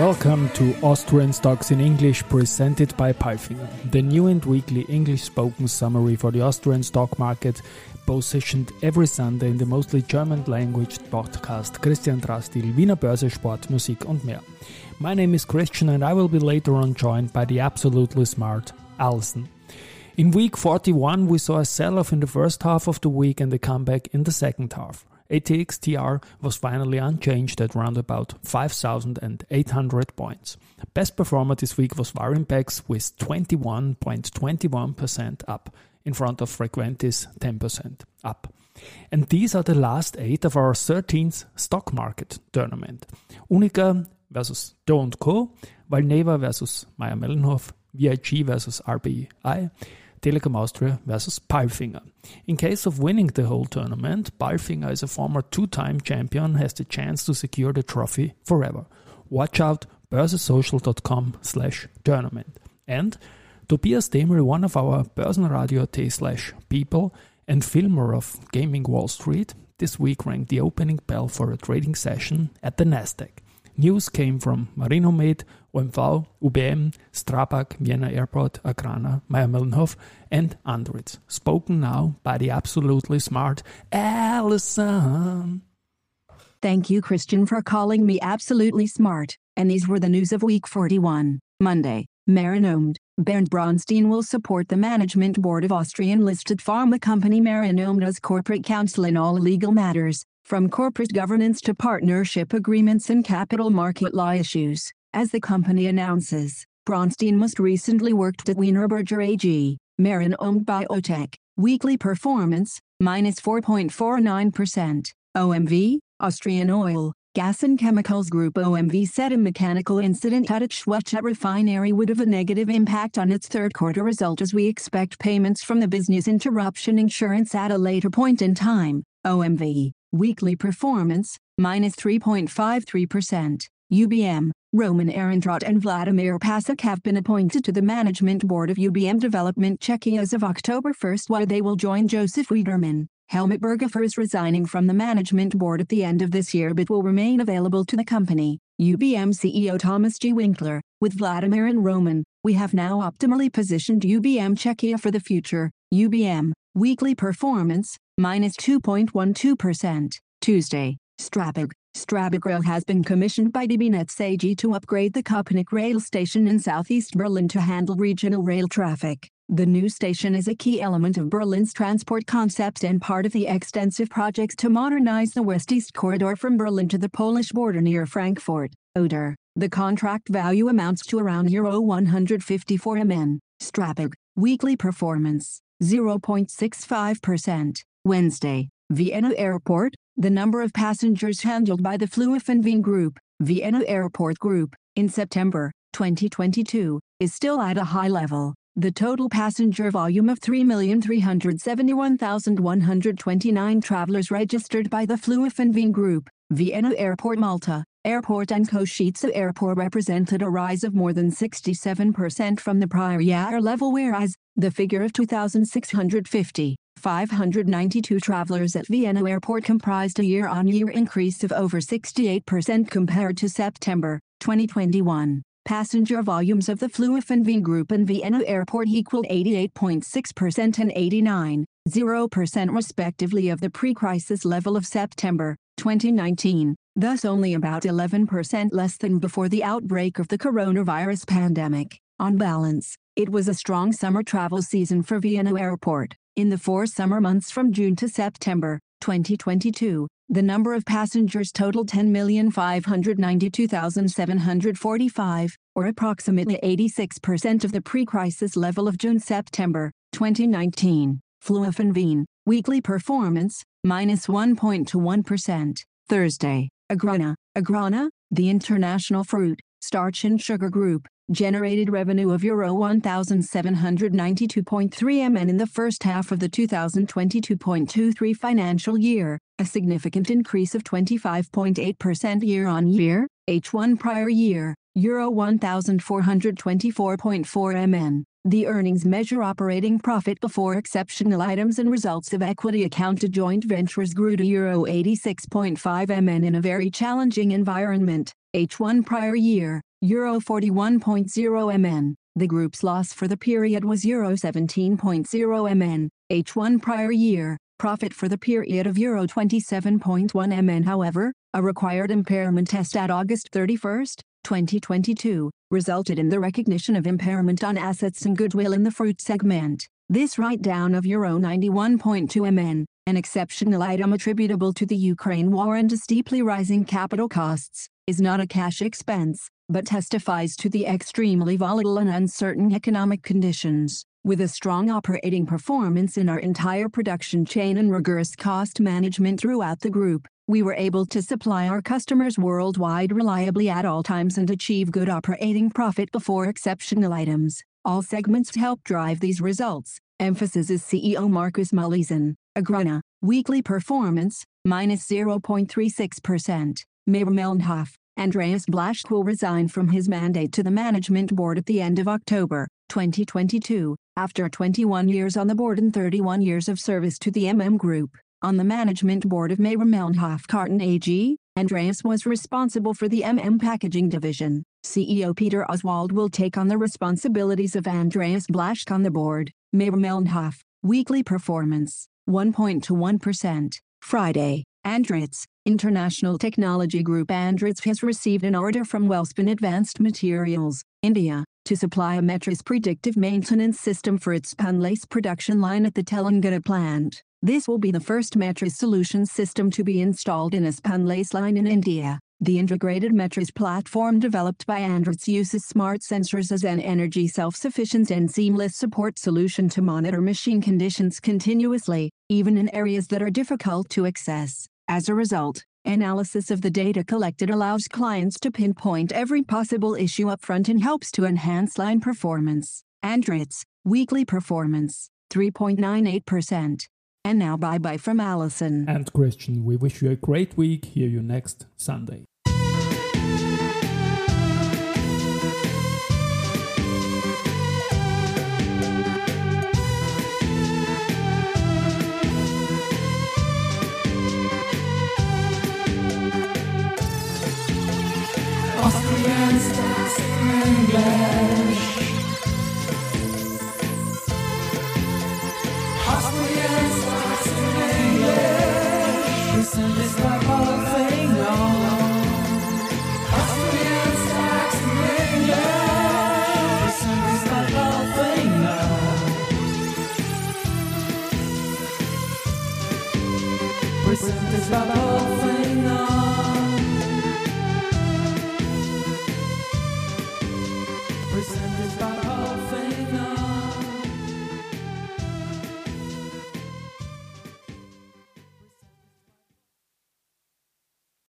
Welcome to Austrian Stocks in English presented by Palfinger, the new and weekly English spoken summary for the Austrian stock market, positioned every Sunday in the mostly German language podcast Christian Drastil, Wiener Börse, Sport, Musik und mehr. My name is Christian and I will be later on joined by the absolutely smart Alison. In week 41, we saw a sell off in the first half of the week and a comeback in the second half. ATXTR was finally unchanged at around about 5,800 points. Best performer this week was Warimpex with 21.21% up, in front of Frequentis 10% up. And these are the last eight of our 13th stock market tournament. UNIQA versus Do & Co., Valneva versus Mayr-Melnhof, VIG versus RBI, Telekom Austria versus Palfinger. In case of winning the whole tournament, Palfinger is a former two-time champion has the chance to secure the trophy forever. Watch out börsesocial.com slash tournament. And Tobias Demel, one of our Börsenradio.at slash people and filmer of Gaming Wall Street, this week rang the opening bell for a trading session at the Nasdaq. News came from Marinomed, OMV, UBM, Strabag, Vienna Airport, Agrana, Mayr-Melnhof, and Andritz. Spoken now by the absolutely smart Allison. Thank you, Christian, for calling me absolutely smart. And these were the news of week 41, Monday. Marinomed, Bernd Bronstein will support the management board of Austrian listed pharma company Marinomed as corporate counsel in all legal matters from corporate governance to partnership agreements and capital market law issues. As the company announces, Bronstein most recently worked at Wienerberger AG, Marinomed Biotech, weekly performance, minus 4.49%, OMV, Austrian Oil, Gas and Chemicals Group OMV said a mechanical incident at its Schwechat refinery would have a negative impact on its third quarter result as we expect payments from the business interruption insurance at a later point in time. OMV, weekly performance, minus 3.53%. UBM, Roman Ehrentraut and Vladimir Pasek have been appointed to the management board of UBM Development Czechia as of October 1 while they will join Joseph Wiederman. Helmut Berghofer is resigning from the management board at the end of this year but will remain available to the company. UBM CEO Thomas G. Winkler, with Vladimir and Roman, we have now optimally positioned UBM Czechia for the future. UBM, weekly performance, minus 2.12%. Tuesday, Strabag. Strabag Rail has been commissioned by DB Netz AG to upgrade the Köpenick rail station in southeast Berlin to handle regional rail traffic. The new station is a key element of Berlin's transport concept and part of the extensive projects to modernize the west-east corridor from Berlin to the Polish border near Frankfurt. Oder. The contract value amounts to around Euro 154 MN. Strabag. Weekly performance. 0.65%. Wednesday. Vienna Airport. The number of passengers handled by the Flughafen Group, Vienna Airport Group, in September 2022, is still at a high level. The total passenger volume of 3,371,129 travelers registered by the Flughafen Group, Vienna Airport Malta, Airport and Košice Airport represented a rise of more than 67% from the prior year level whereas, the figure of 2,650, 592 travelers at Vienna Airport comprised a year-on-year -year increase of over 68% compared to September 2021. Passenger volumes of the Flughafen Group and Vienna Airport equaled 88.6% and 89.0% respectively of the pre-crisis level of September 2019, thus only about 11% less than before the outbreak of the coronavirus pandemic. On balance, it was a strong summer travel season for Vienna Airport. In the four summer months from June to September 2022, the number of passengers totaled 10,592,745, or approximately 86% of the pre-crisis level of June-September 2019. Flughafen Wien, weekly performance, minus 1.21%. Thursday, Agrana. Agrana, the international fruit, starch and sugar group, generated revenue of Euro 1,792.3 MN in the first half of the 2022.23 financial year, a significant increase of 25.8% year-on-year, H1 prior year, Euro 1,424.4 MN. The earnings measure operating profit before exceptional items and results of equity accounted joint ventures grew to Euro 86.5 MN in a very challenging environment. H1 prior year, Euro 41.0 MN. The group's loss for the period was Euro 17.0 MN. H1 prior year, profit for the period of Euro 27.1 MN. However, a required impairment test at August 31, 2022, resulted in the recognition of impairment on assets and goodwill in the fruit segment. This write-down of Euro 91.2 MN, an exceptional item attributable to the Ukraine war and to steeply rising capital costs, is not a cash expense, but testifies to the extremely volatile and uncertain economic conditions. With a strong operating performance in our entire production chain and rigorous cost management throughout the group, we were able to supply our customers worldwide reliably at all times and achieve good operating profit before exceptional items. All segments help drive these results. Emphasis is CEO Markus Mühleisen. Agrana, weekly performance, minus 0.36%. Mayr-Melnhof, Andreas Blaschke will resign from his mandate to the management board at the end of October 2022, after 21 years on the board and 31 years of service to the MM Group. On the management board of Mayr-Melnhof Karton AG, Andreas was responsible for the MM Packaging division. CEO Peter Oswald will take on the responsibilities of Andreas Blaschke on the board. Mayr-Melnhof, weekly performance, 1.21%. Friday, Andritz, International Technology Group Andritz has received an order from Welspun Advanced Materials, India, to supply a Metris predictive maintenance system for its spunlace production line at the Telangana plant. This will be the first Metris solution system to be installed in a spunlace line in India. The integrated Metris platform developed by Andritz uses smart sensors as an energy self-sufficient and seamless support solution to monitor machine conditions continuously, even in areas that are difficult to access. As a result, analysis of the data collected allows clients to pinpoint every possible issue upfront and helps to enhance line performance. Andritz, weekly performance, 3.98%. And now bye bye from Allison. And Christian, we wish you a great week. Hear you next Sunday. English. Listen, this the whole